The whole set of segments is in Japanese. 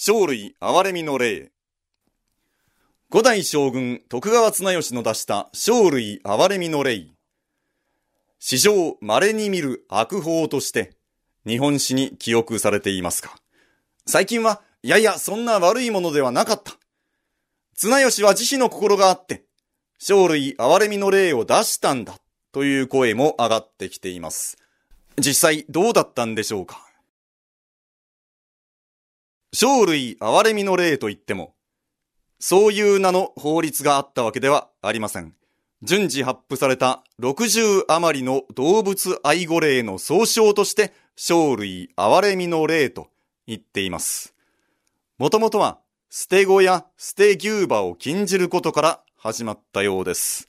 生類憐れみの霊。五代将軍徳川綱吉の出した生類憐れみの霊。史上稀に見る悪法として日本史に記憶されていますか最近は、いやいや、そんな悪いものではなかった。綱吉は慈悲の心があって、生類憐れみの霊を出したんだという声も上がってきています。実際どうだったんでしょうか生類憐れみの霊といっても、そういう名の法律があったわけではありません。順次発布された60余りの動物愛護霊の総称として、生類憐れみの霊と言っています。もともとは、捨て子や捨て牛馬を禁じることから始まったようです。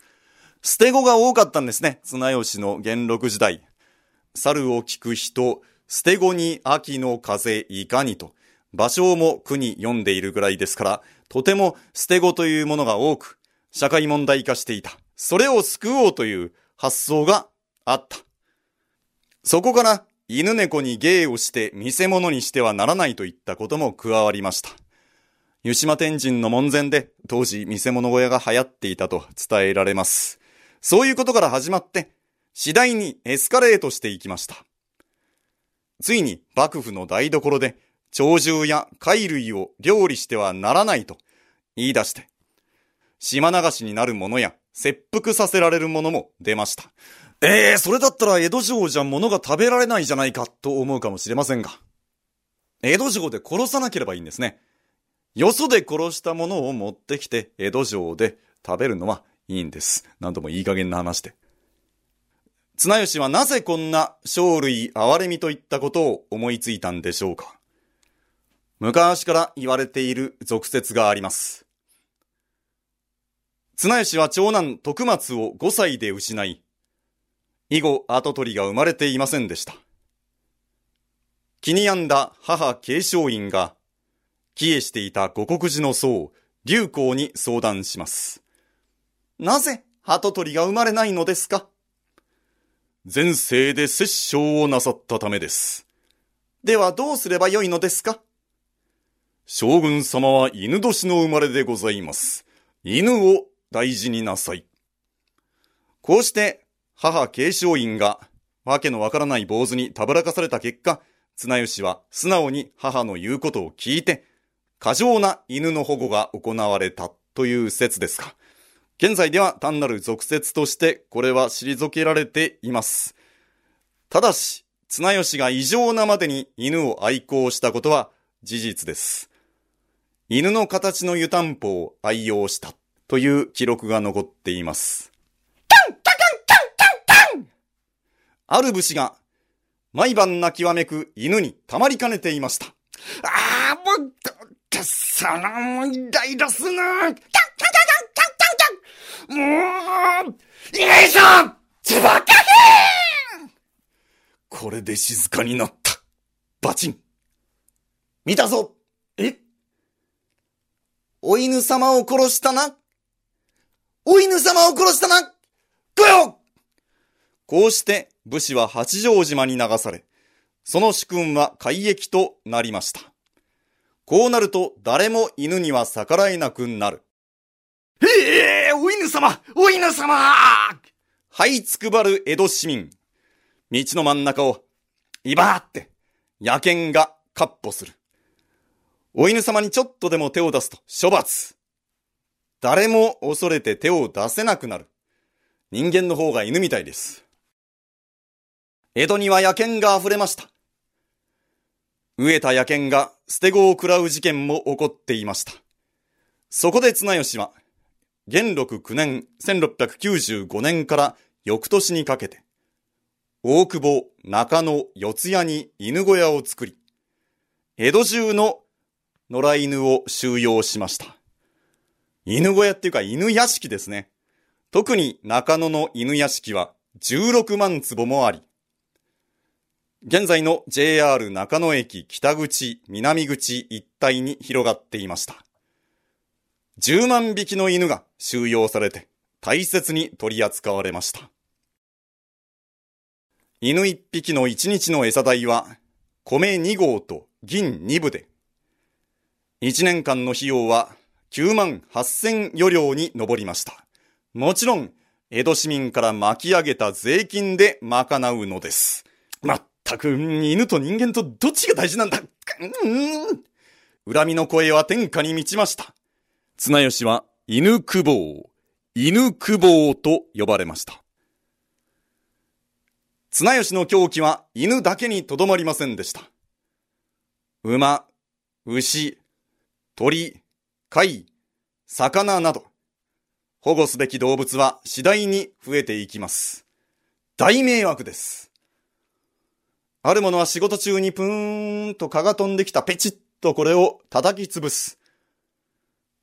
捨て子が多かったんですね。綱吉の元禄時代。猿を聞く人、捨て子に秋の風いかにと、芭蕉も句に読んでいるぐらいですから、とても捨て子というものが多く、社会問題化していた。それを救おうという発想があった。そこから犬猫に芸をして見せ物にしてはならないといったことも加わりました。湯島天神の門前で当時見せ物小屋が流行っていたと伝えられます。そういうことから始まって次第にエスカレートしていきました。ついに幕府の台所で鳥獣や貝類を料理してはならないと言い出して、島流しになるものや切腹させられるものも出ました。ええー、それだったら江戸城じゃ物が食べられないじゃないかと思うかもしれませんが。江戸城で殺さなければいいんですね。よそで殺したものを持ってきて江戸城で食べるのはいいんです。なんともいい加減な話で。綱吉はなぜこんな生類憐れみといったことを思いついたんでしょうか昔から言われている俗説があります。綱吉は長男徳松を5歳で失い、以後跡取りが生まれていませんでした。気に病んだ母継承院が、帰依していた五国寺の僧、流行に相談します。なぜ跡取りが生まれないのですか？前世で殺生をなさったためです。ではどうすればよいのですか？将軍様は犬年の生まれでございます。犬を大事になさい。こうして、母継承院が、わけのわからない坊主にたぶらかされた結果、綱吉は素直に母の言うことを聞いて、過剰な犬の保護が行われたという説ですか。現在では単なる俗説としてこれは退けられています。ただし、綱吉が異常なまでに犬を愛好したことは事実です。犬の形の湯たんぽを愛用したという記録が残っています。ある武士が毎晩泣きわめく犬にたまりかねていました。ああ、もう、そのイライラすな。もう、よいしょつばかへんこれで静かになった。バチン。見たぞお犬様を殺したなお犬様を殺したな来よこうして武士は八丈島に流され、その主君は海域となりました。こうなると誰も犬には逆らえなくなる。ええー、お犬様お犬様はいつくばる江戸市民。道の真ん中を、いばーって、野犬がカッ歩する。お犬様にちょっとでも手を出すと処罰。誰も恐れて手を出せなくなる。人間の方が犬みたいです。江戸には野犬が溢れました。飢えた野犬が捨て子を食らう事件も起こっていました。そこで綱吉は、元禄9年1695年から翌年にかけて、大久保、中野、四谷に犬小屋を作り、江戸中の野良犬を収容しました。犬小屋っていうか犬屋敷ですね。特に中野の犬屋敷は16万坪もあり、現在の JR 中野駅北口、南口一帯に広がっていました。10万匹の犬が収容されて大切に取り扱われました。犬1匹の1日の餌代は米2合と銀2部で、1年間の費用は9万8000余両に上りました。もちろん、江戸市民から巻き上げた税金で賄うのです。まったく、犬と人間とどっちが大事なんだうん恨みの声は天下に満ちました。綱吉は犬久保、犬久保と呼ばれました。綱吉の狂気は犬だけにとどまりませんでした。馬、牛、鳥、貝、魚など、保護すべき動物は次第に増えていきます。大迷惑です。ある者は仕事中にプーンと蚊が飛んできたペチッとこれを叩き潰す。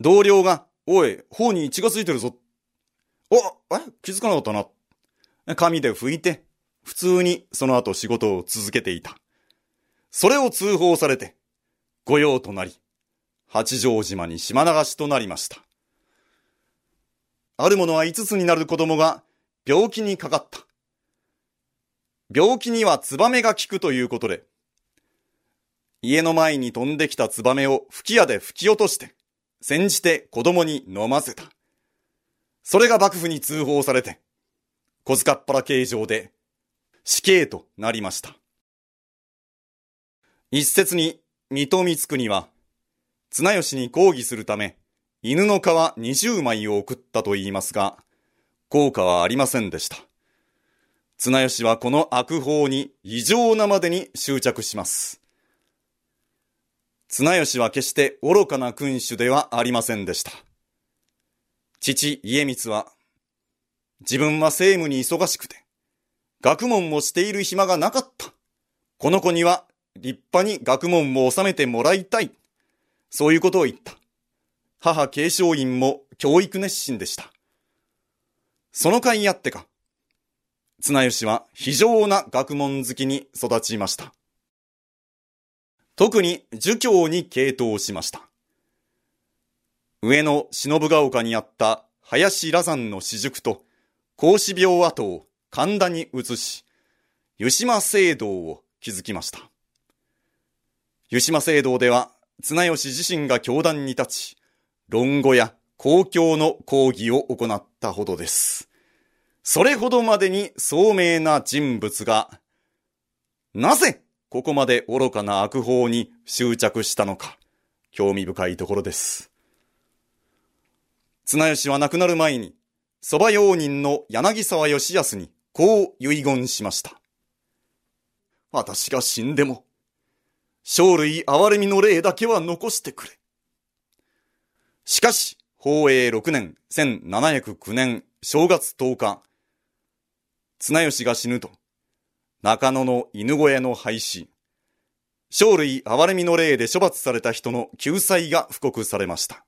同僚が、おい、頬に血がついてるぞ。お、え、気づかなかったな。紙で拭いて、普通にその後仕事を続けていた。それを通報されて、御用となり、八丈島に島流しとなりました。ある者は5つになる子供が病気にかかった。病気にはツバメが効くということで、家の前に飛んできたツバメを吹き矢で吹き落として、煎じて子供に飲ませた。それが幕府に通報されて、小塚っ腹形状で死刑となりました。一説に、水戸光国は、綱吉に抗議するため、犬の皮20枚を送ったと言いますが、効果はありませんでした。綱吉はこの悪法に異常なまでに執着します。綱吉は決して愚かな君主ではありませんでした。父家光は、自分は政務に忙しくて、学問をしている暇がなかった。この子には立派に学問を収めてもらいたい。そういうことを言った。母継承院も教育熱心でした。その甲斐あってか、綱吉は非常な学問好きに育ちました。特に儒教に傾倒しました。上野忍ヶ丘にあった林羅山の私塾と孔子廟跡を神田に移し、湯島聖堂を築きました。湯島聖堂では綱吉自身が教壇に立ち、論語や公共の講義を行ったほどです。それほどまでに聡明な人物が、なぜここまで愚かな悪法に執着したのか、興味深いところです。綱吉は亡くなる前に、蕎麦用人の柳沢義康にこう遺言しました。私が死んでも、生類憐れみの霊だけは残してくれ。しかし、宝永6年1709年正月10日、綱吉が死ぬと、中野の犬小屋の廃止、生類憐れみの霊で処罰された人の救済が布告されました。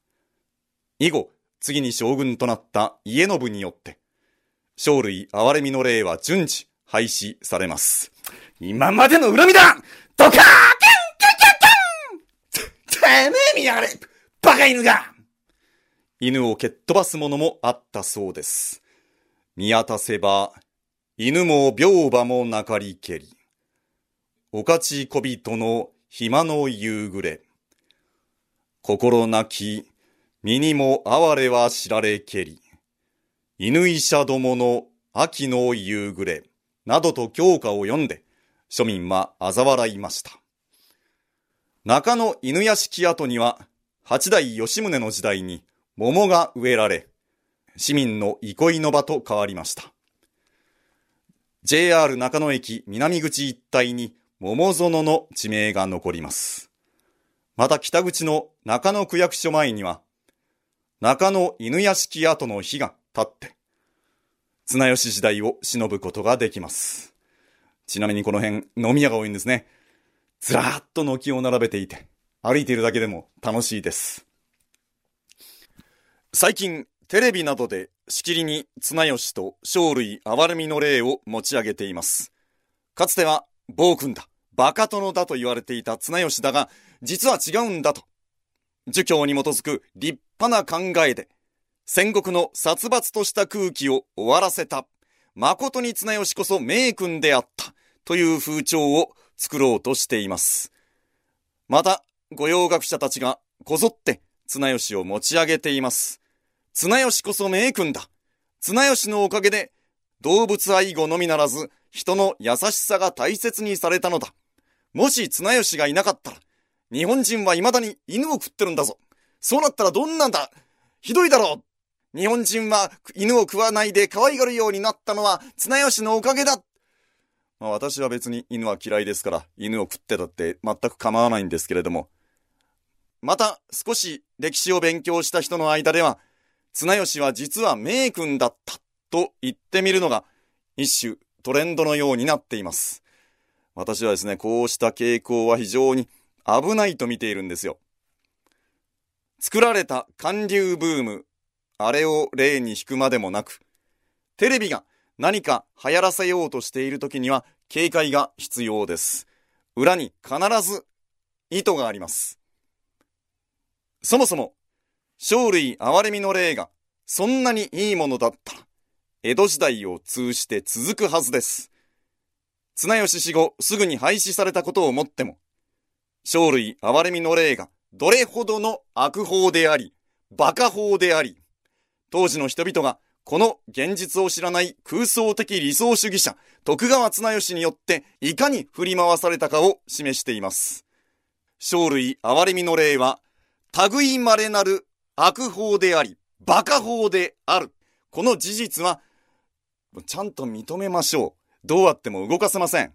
以後、次に将軍となった家信によって、生類憐れみの霊は順次廃止されます。今までの恨みだドカーめえ見やがれバカ犬が犬を蹴っ飛ばすものもあったそうです。見渡せば、犬も病馬もなかりけり。おかち小人の暇の夕暮れ。心なき、身にも哀れは知られけり。犬医者どもの秋の夕暮れ。などと教科を読んで、庶民は嘲笑いました。中野犬屋敷跡には、八代吉宗の時代に桃が植えられ、市民の憩いの場と変わりました。JR 中野駅南口一帯に桃園の地名が残ります。また北口の中野区役所前には、中野犬屋敷跡の火が立って、綱吉時代を忍ぶことができます。ちなみにこの辺、飲み屋が多いんですね。ずらーっと軒を並べていて、歩いているだけでも楽しいです。最近、テレビなどでしきりに綱吉と生類憐れみの霊を持ち上げています。かつては暴君だ、バカ殿だと言われていた綱吉だが、実は違うんだと。儒教に基づく立派な考えで、戦国の殺伐とした空気を終わらせた、誠に綱吉こそ名君であった、という風潮を作ろうとしています。また、御用学者たちがこぞって綱吉を持ち上げています。綱吉こそ名君だ。綱吉のおかげで動物愛護のみならず人の優しさが大切にされたのだ。もし綱吉がいなかったら日本人は未だに犬を食ってるんだぞ。そうなったらどんなんだ？ひどいだろう日本人は犬を食わないで可愛がるようになったのは綱吉のおかげだまあ私は別に犬は嫌いですから犬を食ってたって全く構わないんですけれども。また少し歴史を勉強した人の間では綱吉は実は名君だったと言ってみるのが一種トレンドのようになっています。私はですね、こうした傾向は非常に危ないと見ているんですよ。作られた韓流ブーム、あれを例に引くまでもなく、テレビが何か流行らせようとしている時には警戒が必要です。裏に必ず意図があります。そもそも、生類憐れみの霊がそんなにいいものだったら、江戸時代を通じて続くはずです。綱吉死後すぐに廃止されたことをもっても、生類憐れみの霊がどれほどの悪法であり、馬鹿法であり、当時の人々がこの現実を知らない空想的理想主義者、徳川綱吉によっていかに振り回されたかを示しています。生類憐れみの霊は、類稀なる悪法であり、馬鹿法である。この事実は、ちゃんと認めましょう。どうあっても動かせません。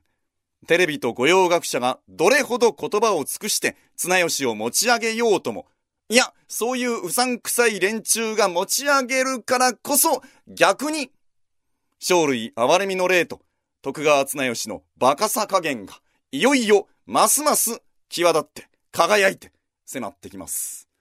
テレビと御用学者がどれほど言葉を尽くして綱吉を持ち上げようとも、いや、そういううさんくさい連中が持ち上げるからこそ、逆に、生類憐れみの霊と徳川綱吉のバカさ加減が、いよいよますます際立って、輝いて迫ってきます。